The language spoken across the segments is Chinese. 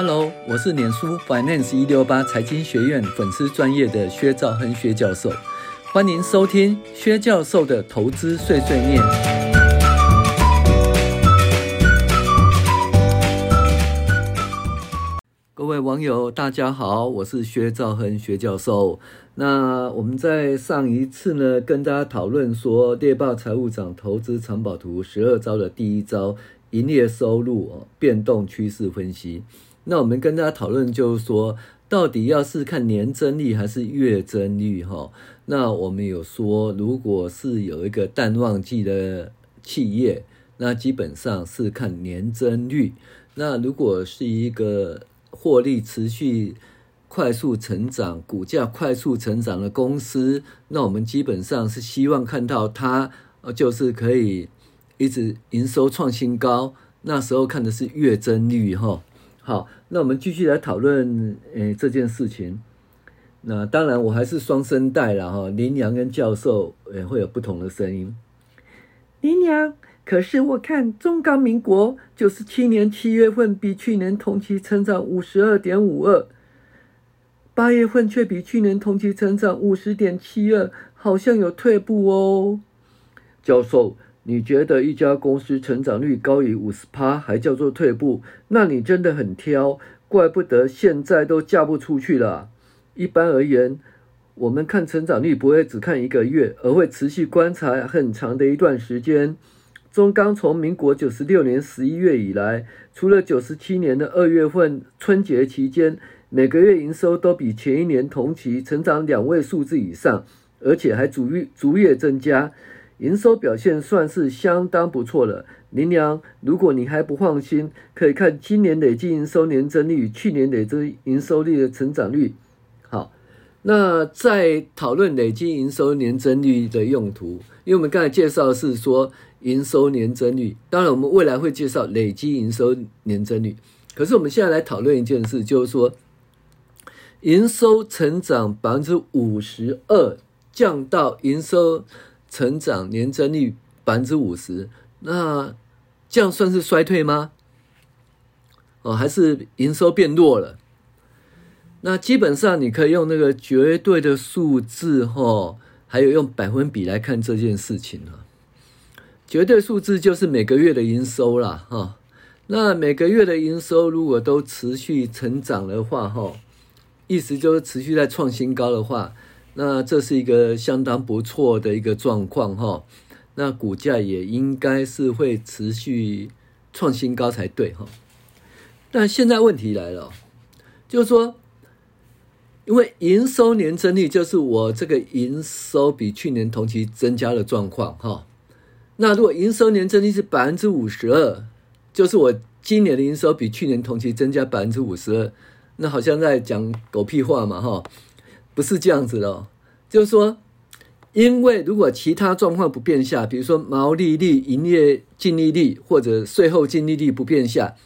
Hello，我是脸书 Finance 一六八财经学院粉丝专业的薛兆亨薛教授，欢迎收听薛教授的投资碎碎念。各位网友，大家好，我是薛兆亨薛教授。那我们在上一次呢，跟大家讨论说猎豹财务长投资藏宝图十二招的第一招，营业收入哦，变动趋势分析。那我们跟大家讨论，就是说，到底要是看年增率还是月增率？哈，那我们有说，如果是有一个淡旺季的企业，那基本上是看年增率；那如果是一个获利持续快速成长、股价快速成长的公司，那我们基本上是希望看到它，就是可以一直营收创新高。那时候看的是月增率，哈。好，那我们继续来讨论诶这件事情。那当然，我还是双声带了哈，林娘跟教授也会有不同的声音。林娘，可是我看中钢民国九十七年七月份比去年同期成长五十二点五二，八月份却比去年同期成长五十点七二，好像有退步哦。教授。你觉得一家公司成长率高于五十趴还叫做退步？那你真的很挑，怪不得现在都嫁不出去了。一般而言，我们看成长率不会只看一个月，而会持续观察很长的一段时间。中钢从民国九十六年十一月以来，除了九十七年的二月份春节期间，每个月营收都比前一年同期成长两位数字以上，而且还逐月逐月增加。营收表现算是相当不错了，林娘。如果你还不放心，可以看今年累计营收年增率与去年累计营收率的成长率。好，那在讨论累计营收年增率的用途，因为我们刚才介绍是说营收年增率，当然我们未来会介绍累计营收年增率。可是我们现在来讨论一件事，就是说营收成长百分之五十二，降到营收。成长年增率百分之五十，那这样算是衰退吗？哦，还是营收变弱了？那基本上你可以用那个绝对的数字，哈，还有用百分比来看这件事情啊。绝对数字就是每个月的营收啦，哈。那每个月的营收如果都持续成长的话，哈，意思就是持续在创新高的话。那这是一个相当不错的一个状况哈，那股价也应该是会持续创新高才对哈。但现在问题来了，就是说，因为营收年增率就是我这个营收比去年同期增加的状况哈。那如果营收年增率是百分之五十二，就是我今年的营收比去年同期增加百分之五十二，那好像在讲狗屁话嘛哈。不是这样子的，就是说，因为如果其他状况不变下，比如说毛利率、营业净利率或者税后净利率不变下，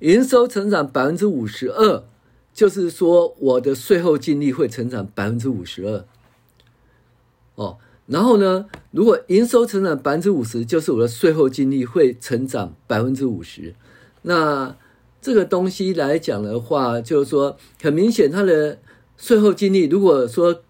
营收成长百分之五十二，就是说我的税后净利会成长百分之五十二。哦，然后呢，如果营收成长百分之五十，就是我的税后净利会成长百分之五十。那这个东西来讲的话，就是说很明显它的。税后净利，如果说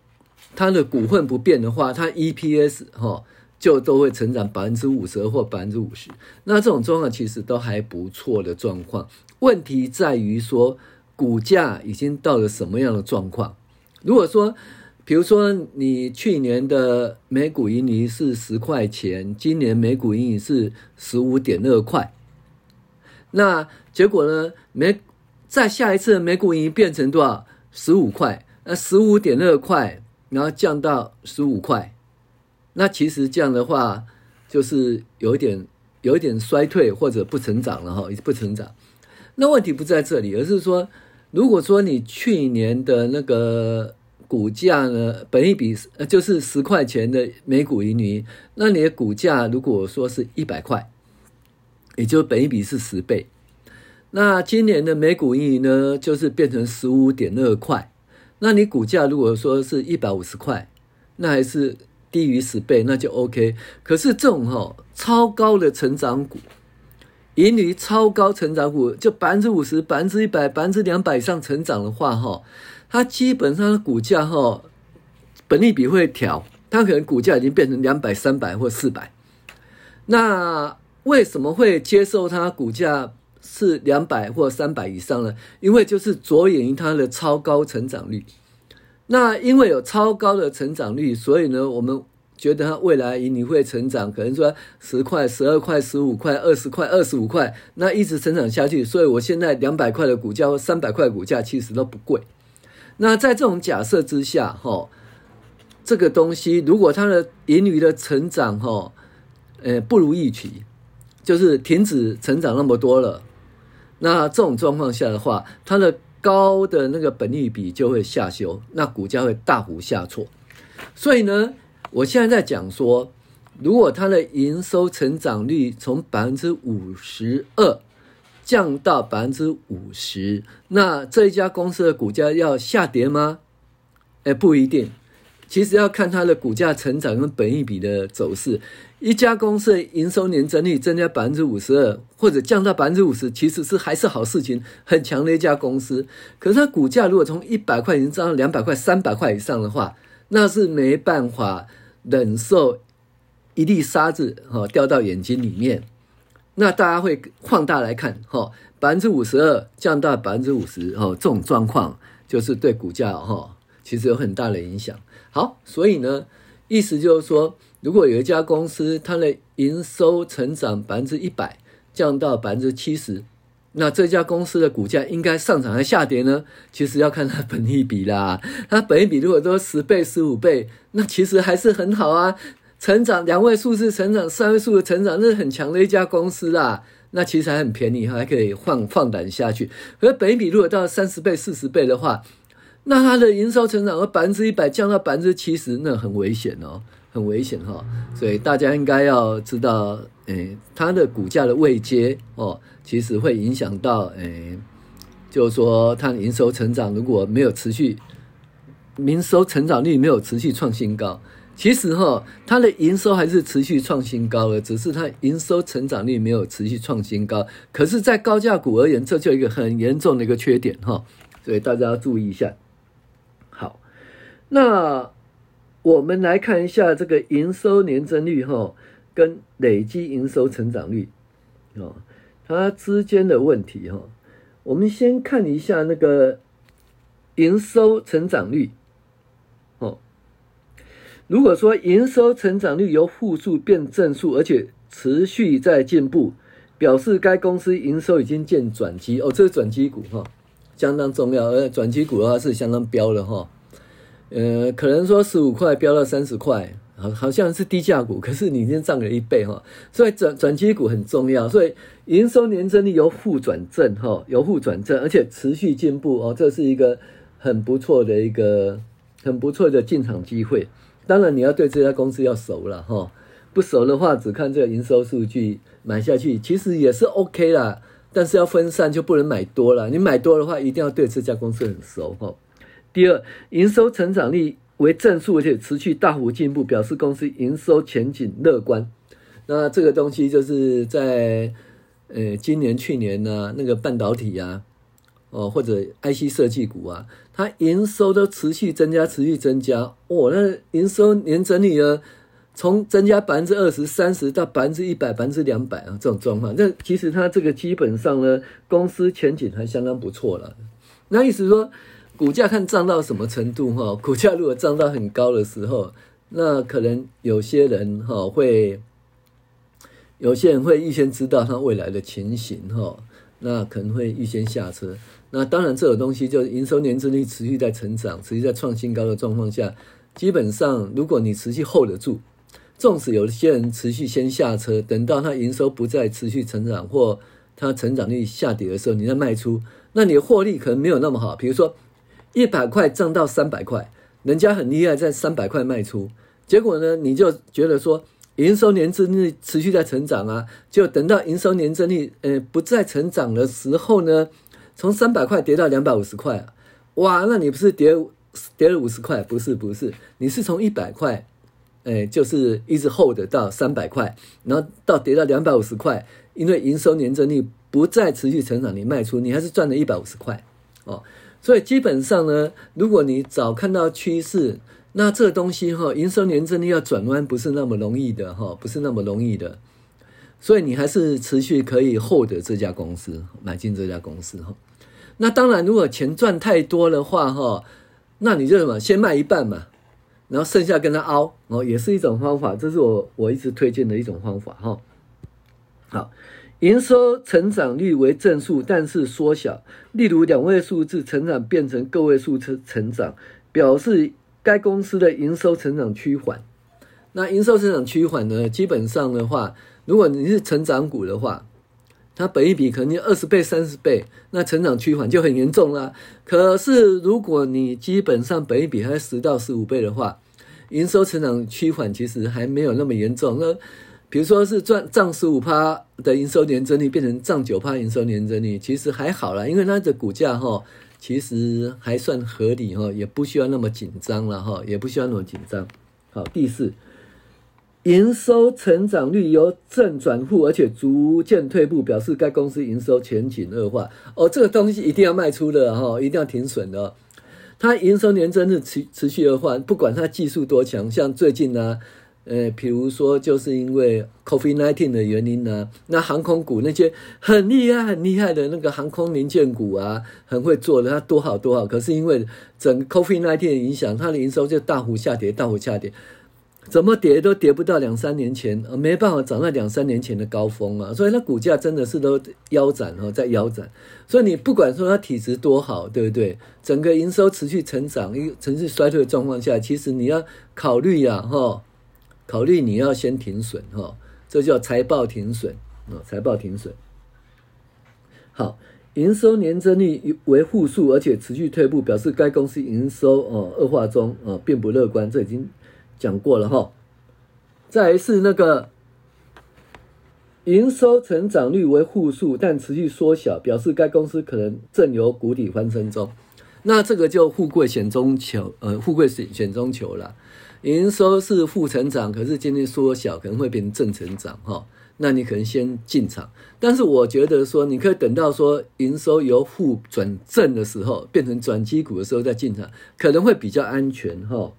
它的股份不变的话，它 EPS 哈就都会成长百分之五十或百分之五十。那这种状况其实都还不错的状况。问题在于说，股价已经到了什么样的状况？如果说，比如说你去年的每股盈余是十块钱，今年每股盈余是十五点二块，那结果呢？每再下一次每股盈余变成多少？十五块，那十五点二块，然后降到十五块，那其实这样的话，就是有点有点衰退或者不成长了哈，不成长。那问题不在这里，而是说，如果说你去年的那个股价呢，本一比呃就是十块钱的每股盈余，那你的股价如果说是一百块，也就本一比是十倍。那今年的每股盈余呢，就是变成十五点二块。那你股价如果说是一百五十块，那还是低于十倍，那就 OK。可是这种哈超高的成长股，盈余超高成长股，就百分之五十、百分之一百、百分之两百以上成长的话，哈，它基本上的股价哈，本利比会调，它可能股价已经变成两百、三百或四百。那为什么会接受它股价是两百或三百以上呢？因为就是着眼于它的超高成长率。那因为有超高的成长率，所以呢，我们觉得它未来盈利会成长，可能说十块、十二块、十五块、二十块、二十五块，那一直成长下去。所以我现在两百块的股价或三百块股价其实都不贵。那在这种假设之下，哈，这个东西如果它的盈余的成长，哈，呃，不如预期，就是停止成长那么多了。那这种状况下的话，它的高的那个本利比就会下修，那股价会大幅下挫。所以呢，我现在在讲说，如果它的营收成长率从百分之五十二降到百分之五十，那这一家公司的股价要下跌吗？哎，不一定。其实要看它的股价成长跟本益比的走势。一家公司营收年增率增加百分之五十二，或者降到百分之五十，其实是还是好事情，很强的一家公司。可是它股价如果从一百块已经涨到两百块、三百块以上的话，那是没办法忍受一粒沙子哈掉到眼睛里面。那大家会放大来看哈，百分之五十二降到百分之五十哦，这种状况就是对股价哈其实有很大的影响。好，所以呢，意思就是说，如果有一家公司它的营收成长百分之一百，降到百分之七十，那这家公司的股价应该上涨还下跌呢？其实要看它本益比啦。它本益比如果都十倍、十五倍，那其实还是很好啊。成长两位数字成长，三位数的成长，那是很强的一家公司啦。那其实还很便宜，还可以放放胆下去。可是本益比如果到三十倍、四十倍的话，那它的营收成长和百分之一百降到百分之七十，那很危险哦，很危险哈、哦。所以大家应该要知道，诶、它的股价的位阶哦，其实会影响到，诶、就是说它的营收成长如果没有持续，营收成长率没有持续创新高，其实哈、哦，它的营收还是持续创新高的，只是它营收成长率没有持续创新高。可是，在高价股而言，这就一个很严重的一个缺点哈、哦，所以大家要注意一下。那我们来看一下这个营收年增率哈，跟累积营收成长率哦，它之间的问题哈。我们先看一下那个营收成长率哦。如果说营收成长率由负数变正数，而且持续在进步，表示该公司营收已经见转机哦，这是转机股哈，相当重要。而转机股的话是相当飙的哈。呃，可能说十五块飙到三十块，好好像是低价股，可是你已经涨了一倍哈，所以转转机股很重要，所以营收年增率由负转正哈，由负转正，而且持续进步哦，这是一个很不错的一个很不错的进场机会。当然你要对这家公司要熟了哈，不熟的话只看这个营收数据买下去其实也是 OK 啦，但是要分散就不能买多了，你买多的话一定要对这家公司很熟哈。第二，营收成长率为正数，而且持续大幅进步，表示公司营收前景乐观。那这个东西就是在呃今年、去年呢、那个半导体啊，哦或者 IC 设计股啊，它营收都持续增加，持续增加。哦，那营收年增率呢，从增加百分之二十、三十到百分之一百、百分之两百啊，这种状况。那其实它这个基本上呢，公司前景还相当不错了。那意思说。股价看涨到什么程度哈？股价如果涨到很高的时候，那可能有些人哈会，有些人会预先知道它未来的情形哈，那可能会预先下车。那当然这种东西就是营收年增率持续在成长、持续在创新高的状况下，基本上如果你持续 hold 得住，纵使有些人持续先下车，等到它营收不再持续成长或它成长率下跌的时候，你再卖出，那你的获利可能没有那么好。比如说。一百块涨到三百块，人家很厉害，在三百块卖出，结果呢，你就觉得说营收年增率持续在成长啊，就等到营收年增率呃不再成长的时候呢，从三百块跌到两百五十块，哇，那你不是跌跌了五十块？不是不是，你是从一百块，哎，就是一直 hold 到三百块，然后到跌到两百五十块，因为营收年增率不再持续成长，你卖出，你还是赚了一百五十块哦。所以基本上呢，如果你早看到趋势，那这东西哈，营收年增率要转弯不是那么容易的哈，不是那么容易的。所以你还是持续可以获得这家公司，买进这家公司哈。那当然，如果钱赚太多的话哈，那你就什么，先卖一半嘛。然后剩下跟他凹哦，也是一种方法，这是我我一直推荐的一种方法哈。好，营收成长率为正数，但是缩小，例如两位数字成长变成个位数成成长，表示该公司的营收成长趋缓。那营收成长趋缓呢，基本上的话，如果你是成长股的话，它本益比可能二十倍、三十倍，那成长趋缓就很严重啦。可是如果你基本上本益比还十到十五倍的话，营收成长趋缓其实还没有那么严重。那比如说是赚涨十五趴的营收年增率变成涨九趴营收年增率，其实还好啦，因为它的股价哈其实还算合理哈，也不需要那么紧张了哈，也不需要那么紧张。好，第四。营收成长率由正转负，而且逐渐退步，表示该公司营收前景恶化。哦，这个东西一定要卖出的哈，一定要停损的。它营收年增是持持续恶化，不管它技术多强，像最近呢，呃，比如说就是因为 COVID-19 的原因呢，那航空股那些很厉害、很厉害的那个航空零件股啊，很会做的，它多好多好。可是因为整个 COVID-19 的影响，它的营收就大幅下跌，大幅下跌。怎么跌都跌不到两三年前，没办法涨到两三年前的高峰啊，所以它股价真的是都腰斩哈，在腰斩。所以你不管说它体质多好，对不对？整个营收持续成长，一个持续衰退的状况下，其实你要考虑呀，哈，考虑你要先停损哈，这叫财报停损啊，财报停损。好，营收年增率为负数，而且持续退步，表示该公司营收哦恶化中啊，并不乐观。这已经。讲过了哈，再来是那个营收成长率为负数，但持续缩小，表示该公司可能正由谷底翻身中。那这个就富贵险中求，呃，富贵险险中求了。营收是负成长，可是今天缩小，可能会变成正成长哈。那你可能先进场，但是我觉得说，你可以等到说营收由负转正的时候，变成转机股的时候再进场，可能会比较安全哈。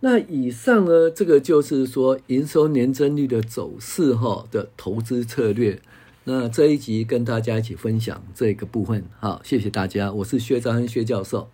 那以上呢，这个就是说营收年增率的走势哈的投资策略。那这一集跟大家一起分享这个部分，好，谢谢大家，我是薛兆亨薛教授。